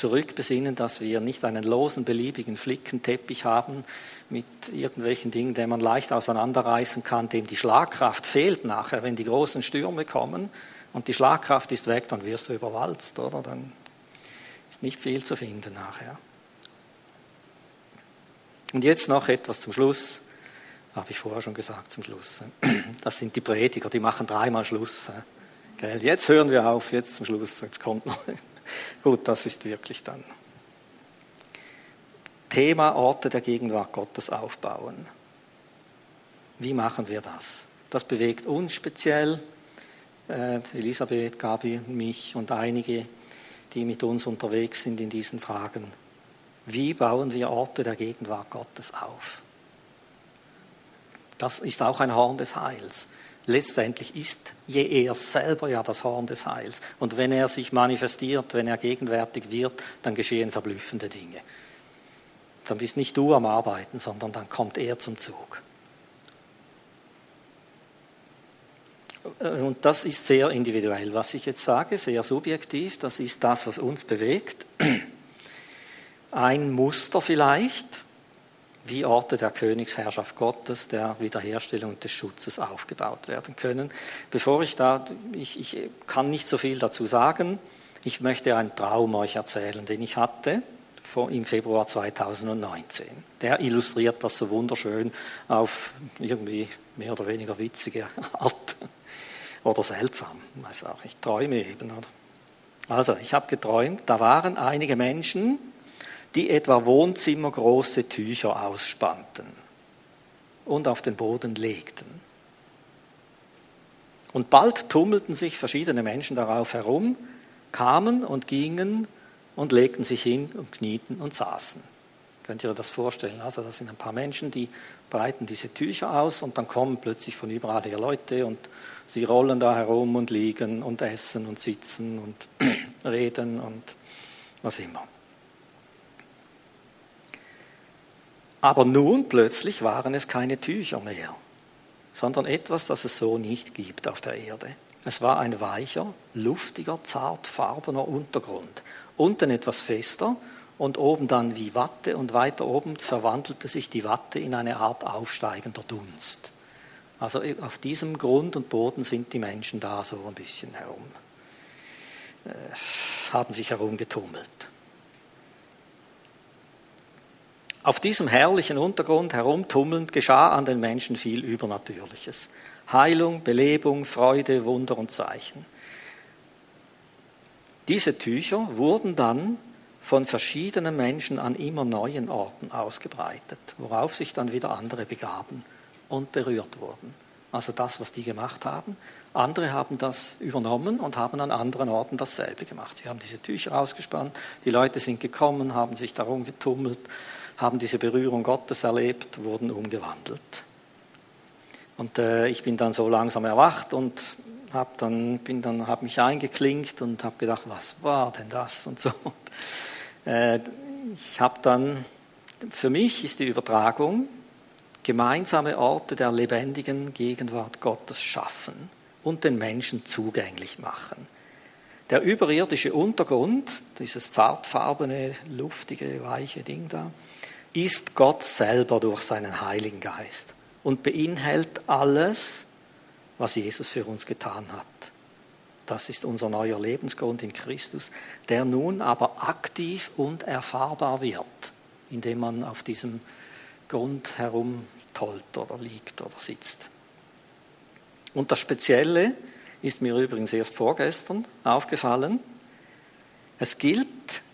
zurückbesinnen, dass wir nicht einen losen, beliebigen Flickenteppich haben mit irgendwelchen Dingen, den man leicht auseinanderreißen kann, dem die Schlagkraft fehlt nachher, wenn die großen Stürme kommen und die Schlagkraft ist weg, dann wirst du überwalzt, oder? Dann ist nicht viel zu finden nachher. Und jetzt noch etwas zum Schluss. Habe ich vorher schon gesagt zum Schluss. Das sind die Prediger, die machen dreimal Schluss. Jetzt hören wir auf, jetzt zum Schluss. Jetzt kommt noch. Gut, das ist wirklich dann. Thema Orte der Gegenwart Gottes aufbauen. Wie machen wir das? Das bewegt uns speziell äh, Elisabeth, Gabi, mich und einige, die mit uns unterwegs sind in diesen Fragen. Wie bauen wir Orte der Gegenwart Gottes auf? Das ist auch ein Horn des Heils. Letztendlich ist je er selber ja das Horn des Heils. Und wenn er sich manifestiert, wenn er gegenwärtig wird, dann geschehen verblüffende Dinge. Dann bist nicht du am Arbeiten, sondern dann kommt er zum Zug. Und das ist sehr individuell, was ich jetzt sage, sehr subjektiv. Das ist das, was uns bewegt. Ein Muster vielleicht, wie Orte der Königsherrschaft Gottes, der Wiederherstellung und des Schutzes aufgebaut werden können. Bevor ich da, ich, ich kann nicht so viel dazu sagen. Ich möchte einen Traum euch erzählen, den ich hatte im Februar 2019. Der illustriert das so wunderschön auf irgendwie mehr oder weniger witzige Art. Oder seltsam, weiß auch nicht, Träume eben. Also, ich habe geträumt, da waren einige Menschen, die etwa wohnzimmergroße Tücher ausspannten und auf den Boden legten. Und bald tummelten sich verschiedene Menschen darauf herum, kamen und gingen und legten sich hin und knieten und saßen. Könnt ihr euch das vorstellen? Also das sind ein paar Menschen, die breiten diese Tücher aus und dann kommen plötzlich von überall her Leute und sie rollen da herum und liegen und essen und sitzen und reden und was immer. Aber nun plötzlich waren es keine Tücher mehr, sondern etwas, das es so nicht gibt auf der Erde. Es war ein weicher, luftiger, zartfarbener Untergrund, unten etwas fester und oben dann wie Watte und weiter oben verwandelte sich die Watte in eine Art aufsteigender Dunst. Also auf diesem Grund und Boden sind die Menschen da so ein bisschen herum, äh, haben sich herumgetummelt. Auf diesem herrlichen Untergrund herumtummelnd geschah an den Menschen viel Übernatürliches. Heilung, Belebung, Freude, Wunder und Zeichen. Diese Tücher wurden dann von verschiedenen Menschen an immer neuen Orten ausgebreitet, worauf sich dann wieder andere begaben und berührt wurden. Also das, was die gemacht haben. Andere haben das übernommen und haben an anderen Orten dasselbe gemacht. Sie haben diese Tücher ausgespannt, die Leute sind gekommen, haben sich darum getummelt, haben diese Berührung Gottes erlebt, wurden umgewandelt. Und äh, ich bin dann so langsam erwacht und habe dann, dann, hab mich eingeklinkt und habe gedacht, was war denn das und so. Äh, ich habe dann, für mich ist die Übertragung, gemeinsame Orte der lebendigen Gegenwart Gottes schaffen und den Menschen zugänglich machen. Der überirdische Untergrund, dieses zartfarbene, luftige, weiche Ding da, ist Gott selber durch seinen Heiligen Geist und beinhaltet alles, was Jesus für uns getan hat. Das ist unser neuer Lebensgrund in Christus, der nun aber aktiv und erfahrbar wird, indem man auf diesem Grund herumtollt oder liegt oder sitzt. Und das Spezielle ist mir übrigens erst vorgestern aufgefallen. Es gilt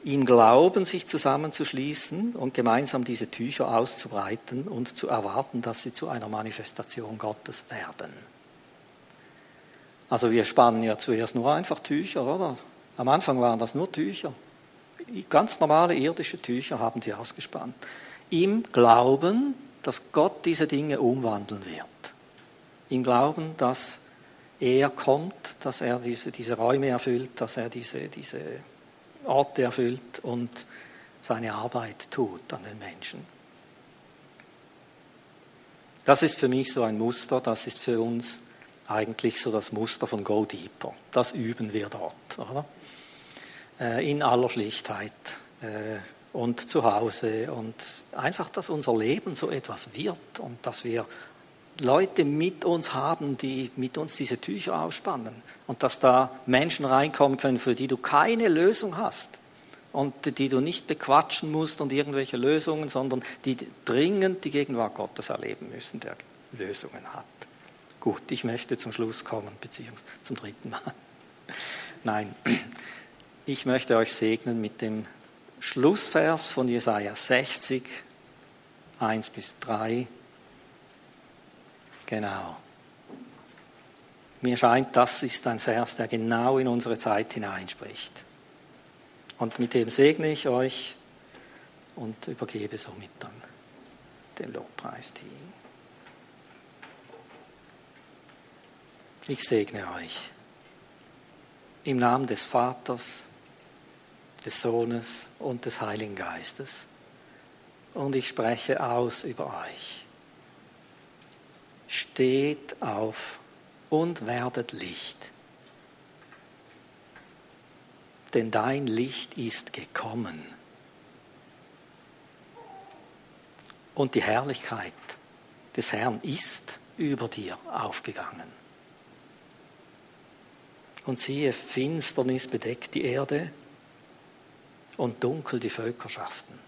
im Glauben, sich zusammenzuschließen und gemeinsam diese Tücher auszubreiten und zu erwarten, dass sie zu einer Manifestation Gottes werden. Also wir spannen ja zuerst nur einfach Tücher, oder? Am Anfang waren das nur Tücher. Ganz normale irdische Tücher haben die ausgespannt. Im Glauben, dass Gott diese Dinge umwandeln wird. Im Glauben, dass er kommt, dass er diese, diese Räume erfüllt, dass er diese, diese Orte erfüllt und seine Arbeit tut an den Menschen. Das ist für mich so ein Muster, das ist für uns eigentlich so das Muster von Go Deeper. Das üben wir dort, oder? Äh, in aller Schlichtheit äh, und zu Hause und einfach, dass unser Leben so etwas wird und dass wir Leute mit uns haben, die mit uns diese Tücher ausspannen und dass da Menschen reinkommen können, für die du keine Lösung hast und die du nicht bequatschen musst und irgendwelche Lösungen, sondern die dringend die Gegenwart Gottes erleben müssen, der Lösungen hat. Gut, ich möchte zum Schluss kommen, beziehungsweise zum dritten Mal. Nein, ich möchte euch segnen mit dem Schlussvers von Jesaja 60, 1 bis 3. Genau. Mir scheint, das ist ein Vers, der genau in unsere Zeit hineinspricht. Und mit dem segne ich euch und übergebe somit dann den Lobpreisteam. Ich segne euch im Namen des Vaters, des Sohnes und des Heiligen Geistes. Und ich spreche aus über euch. Steht auf und werdet Licht. Denn dein Licht ist gekommen. Und die Herrlichkeit des Herrn ist über dir aufgegangen. Und siehe, Finsternis bedeckt die Erde und dunkel die Völkerschaften.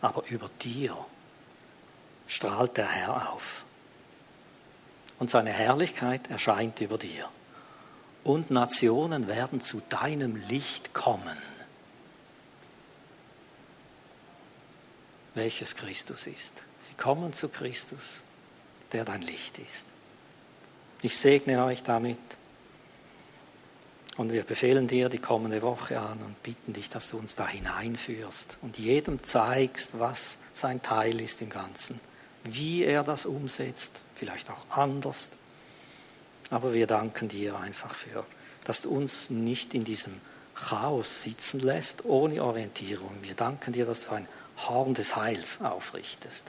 Aber über dir strahlt der Herr auf. Und seine Herrlichkeit erscheint über dir. Und Nationen werden zu deinem Licht kommen, welches Christus ist. Sie kommen zu Christus, der dein Licht ist. Ich segne euch damit und wir befehlen dir die kommende Woche an und bitten dich, dass du uns da hineinführst und jedem zeigst, was sein Teil ist im Ganzen, wie er das umsetzt, vielleicht auch anders. Aber wir danken dir einfach für, dass du uns nicht in diesem Chaos sitzen lässt, ohne Orientierung. Wir danken dir, dass du ein Horn des Heils aufrichtest.